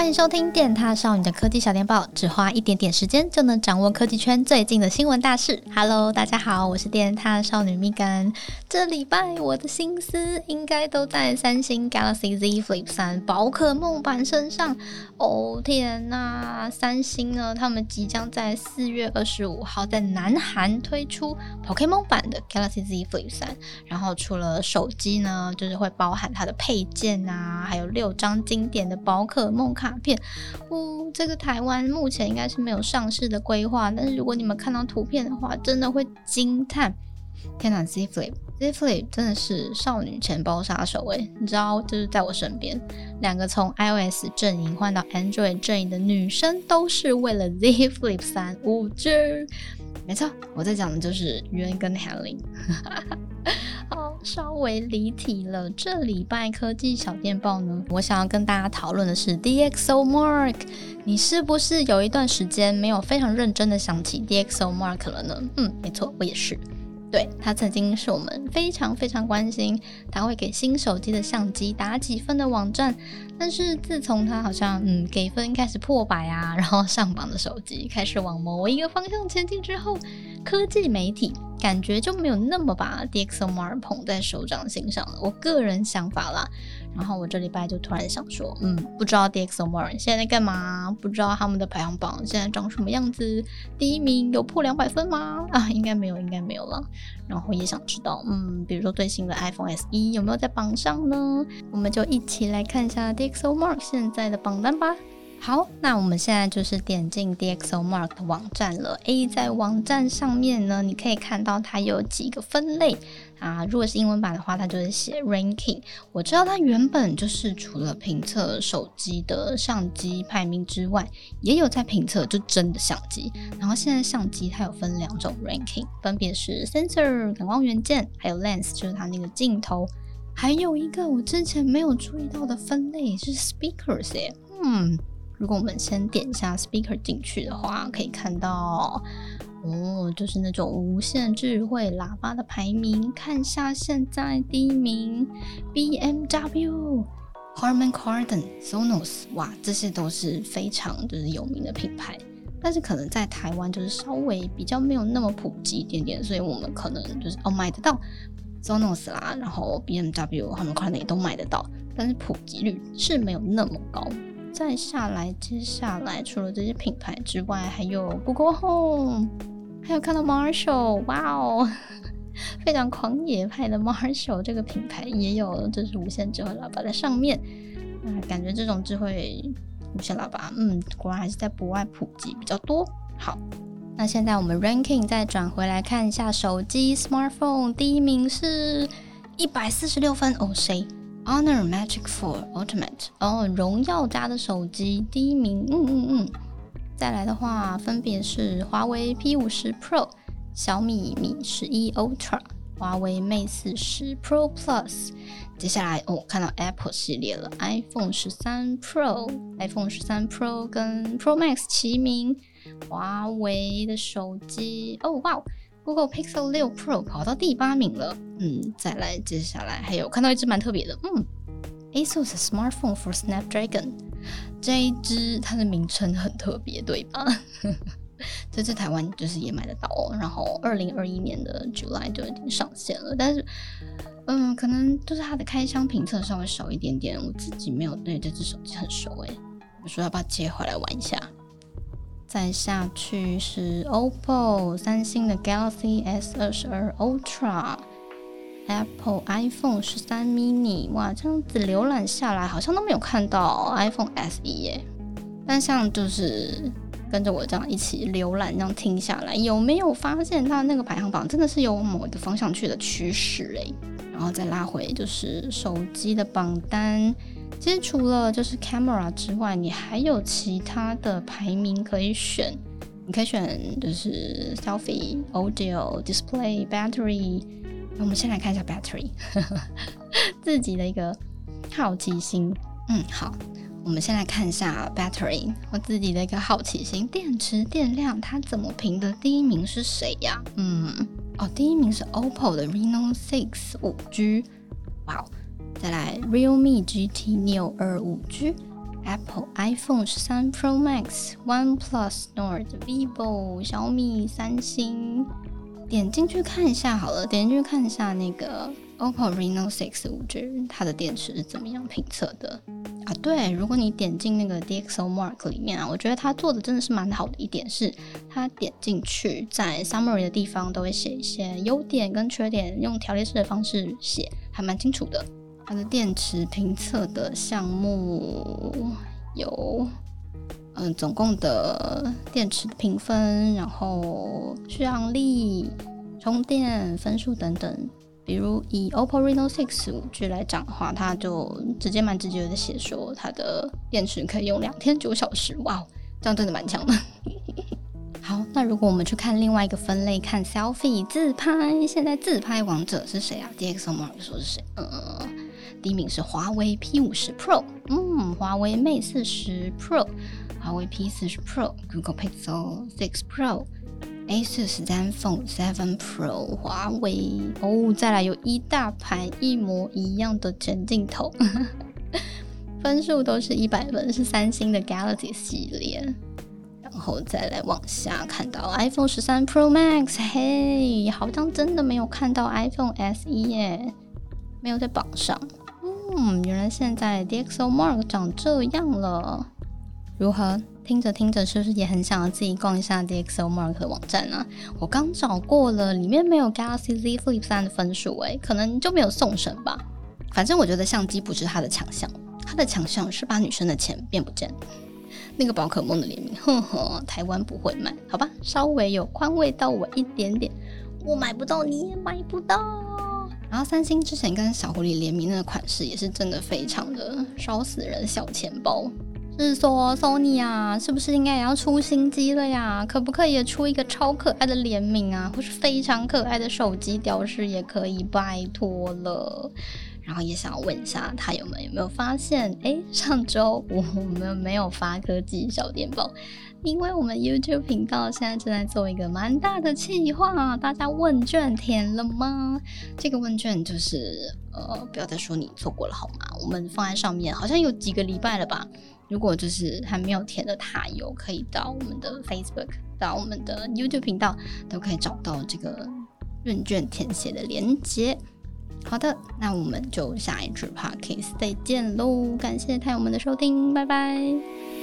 欢迎收听电獭少女的科技小电报，只花一点点时间就能掌握科技圈最近的新闻大事。Hello，大家好，我是电獭少女蜜柑。这礼拜我的心思应该都在三星 Galaxy Z Flip 三宝可梦版身上。哦天呐，三星呢，他们即将在四月二十五号在南韩推出 Pokémon 版的 Galaxy Z Flip 三。然后除了手机呢，就是会包含它的配件啊，还有六张经典的宝可梦卡片。哦，这个台湾目前应该是没有上市的规划，但是如果你们看到图片的话，真的会惊叹。天呐，Z Flip，Z Flip 真的是少女钱包杀手诶，你知道，就是在我身边，两个从 iOS 阵营换到 Android 阵营的女生，都是为了 Z Flip 三 5G。没错，我在讲的就是渊跟 Helen。好，稍微离题了。这礼拜科技小电报呢，我想要跟大家讨论的是 DxOMark。你是不是有一段时间没有非常认真的想起 DxOMark 了呢？嗯，没错，我也是。对，他曾经是我们非常非常关心，他会给新手机的相机打几分的网站。但是自从他好像嗯给分开始破百啊，然后上榜的手机开始往某一个方向前进之后，科技媒体感觉就没有那么把 DxOMark 捧在手掌心上了。我个人想法啦。然后我这礼拜就突然想说，嗯，不知道 DxOMark 现在在干嘛？不知道他们的排行榜现在长什么样子？第一名有破两百分吗？啊，应该没有，应该没有了。然后也想知道，嗯，比如说最新的 iPhone SE 有没有在榜上呢？我们就一起来看一下 DxOMark 现在的榜单吧。好，那我们现在就是点进 DxOMark 的网站了。诶，在网站上面呢，你可以看到它有几个分类啊。如果是英文版的话，它就是写 Ranking。我知道它原本就是除了评测手机的相机排名之外，也有在评测就真的相机。然后现在相机它有分两种 Ranking，分别是 Sensor 感光元件，还有 Lens 就是它那个镜头。还有一个我之前没有注意到的分类是 Speakers 耶，嗯。如果我们先点一下 speaker 进去的话，可以看到哦，就是那种无线智慧喇叭的排名。看一下现在第一名，BMW、Harman Kardon、Sonos，哇，这些都是非常就是有名的品牌。但是可能在台湾就是稍微比较没有那么普及一点点，所以我们可能就是哦买得到 Sonos 啦，然后 BMW、Harman Kardon 也都买得到，但是普及率是没有那么高。再下来，接下来除了这些品牌之外，还有 Google Home，还有看到 Marshall，哇哦，非常狂野派的 Marshall 这个品牌也有，这是无线智慧喇叭在上面。啊，感觉这种智慧无线喇叭，嗯，果然还是在国外普及比较多。好，那现在我们 Ranking 再转回来看一下手机 Smartphone，第一名是一百四十六分哦，谁？Honor Magic 4 Ultimate 哦，荣耀家的手机第一名，嗯嗯嗯。再来的话，分别是华为 P 五十 Pro、小米米十一 Ultra、华为 Mate 四十 Pro Plus。接下来哦，看到 Apple 系列了，iPhone 十三 Pro、iPhone 十三 Pro 跟 Pro Max 齐名。华为的手机哦，哇！Google Pixel 六 Pro 跑到第八名了，嗯，再来，接下来还有看到一只蛮特别的，嗯，ASUS Smartphone for Snapdragon，这一只它的名称很特别，对吧？这次台湾就是也买得到哦，然后二零二一年的 July 就已经上线了，但是，嗯，可能就是它的开箱评测稍微少一点点，我自己没有对这只手机很熟诶，我说要不要接回来玩一下？再下去是 OPPO、三星的 Galaxy S 二十二 Ultra、Apple iPhone 十三 mini，哇，这样子浏览下来好像都没有看到 iPhone SE 耶。但像就是跟着我这样一起浏览，这样听下来，有没有发现它那个排行榜真的是有某一个方向去的趋势诶？然后再拉回就是手机的榜单。其实除了就是 camera 之外，你还有其他的排名可以选。你可以选就是 selfie、audio、display、battery。那我们先来看一下 battery，自己的一个好奇心。嗯，好，我们先来看一下 battery，我自己的一个好奇心。电池电量它怎么评的？第一名是谁呀？嗯，哦，第一名是 OPPO 的 Reno 6 5G。哇哦。再来，Realme GT Neo 2 5G，Apple iPhone 十三 Pro Max、OnePlus Nord、Vivo、小米、三星。点进去看一下好了，点进去看一下那个 OPPO Reno 6 5G，它的电池是怎么样评测的啊？对，如果你点进那个 DxOMark 里面啊，我觉得它做的真的是蛮好的一点是，它点进去在 Summary 的地方都会写一些优点跟缺点，用条列式的方式写，还蛮清楚的。它的电池评测的项目有。嗯，总共的电池评分，然后续航力、充电分数等等。比如以 OPPO Reno 6 5G 来讲的话，它就直接蛮直接的写说，它的电池可以用两天九小时。哇，这样真的蛮强的。好，那如果我们去看另外一个分类，看 Selfie 自拍，现在自拍王者是谁啊？DxOMark 说是谁？呃，第一名是华为 P 五十 Pro，嗯，华为 Mate 四十 Pro。华为 P 四十 Pro、Google Pixel 6 Pro、A14 Zenfone 7 Pro、华为哦，再来有一大排一模一样的全镜头，分数都是一百分，是三星的 Galaxy 系列。然后再来往下看到 iPhone 十三 Pro Max，嘿，好像真的没有看到 iPhone SE 耶，没有在榜上。嗯，原来现在 DxOMark 长这样了。如何？听着听着，是不是也很想要自己逛一下 DxOMark 的网站呢？我刚找过了，里面没有 Galaxy Z Flip 3的分数，诶，可能就没有送审吧。反正我觉得相机不是它的强项，它的强项是把女生的钱变不见。那个宝可梦的联名，呵呵，台湾不会卖，好吧？稍微有宽慰到我一点点，我买不到，你也买不到。然后三星之前跟小狐狸联名那个款式，也是真的非常的烧死人小钱包。是说，Sony 啊，是不是应该也要出新机了呀？可不可以也出一个超可爱的联名啊，或是非常可爱的手机雕饰也可以，拜托了。然后也想要问一下，他有没有没有发现？哎，上周我们没有发科技小电报，因为我们 YouTube 频道现在正在做一个蛮大的企划，大家问卷填了吗？这个问卷就是，呃，不要再说你错过了好吗？我们放在上面，好像有几个礼拜了吧。如果就是还没有填的塔友，可以到我们的 Facebook，到我们的 YouTube 频道，都可以找到这个问卷填写的连接。好的，那我们就下一支 Podcast 再见喽！感谢塔友们的收听，拜拜。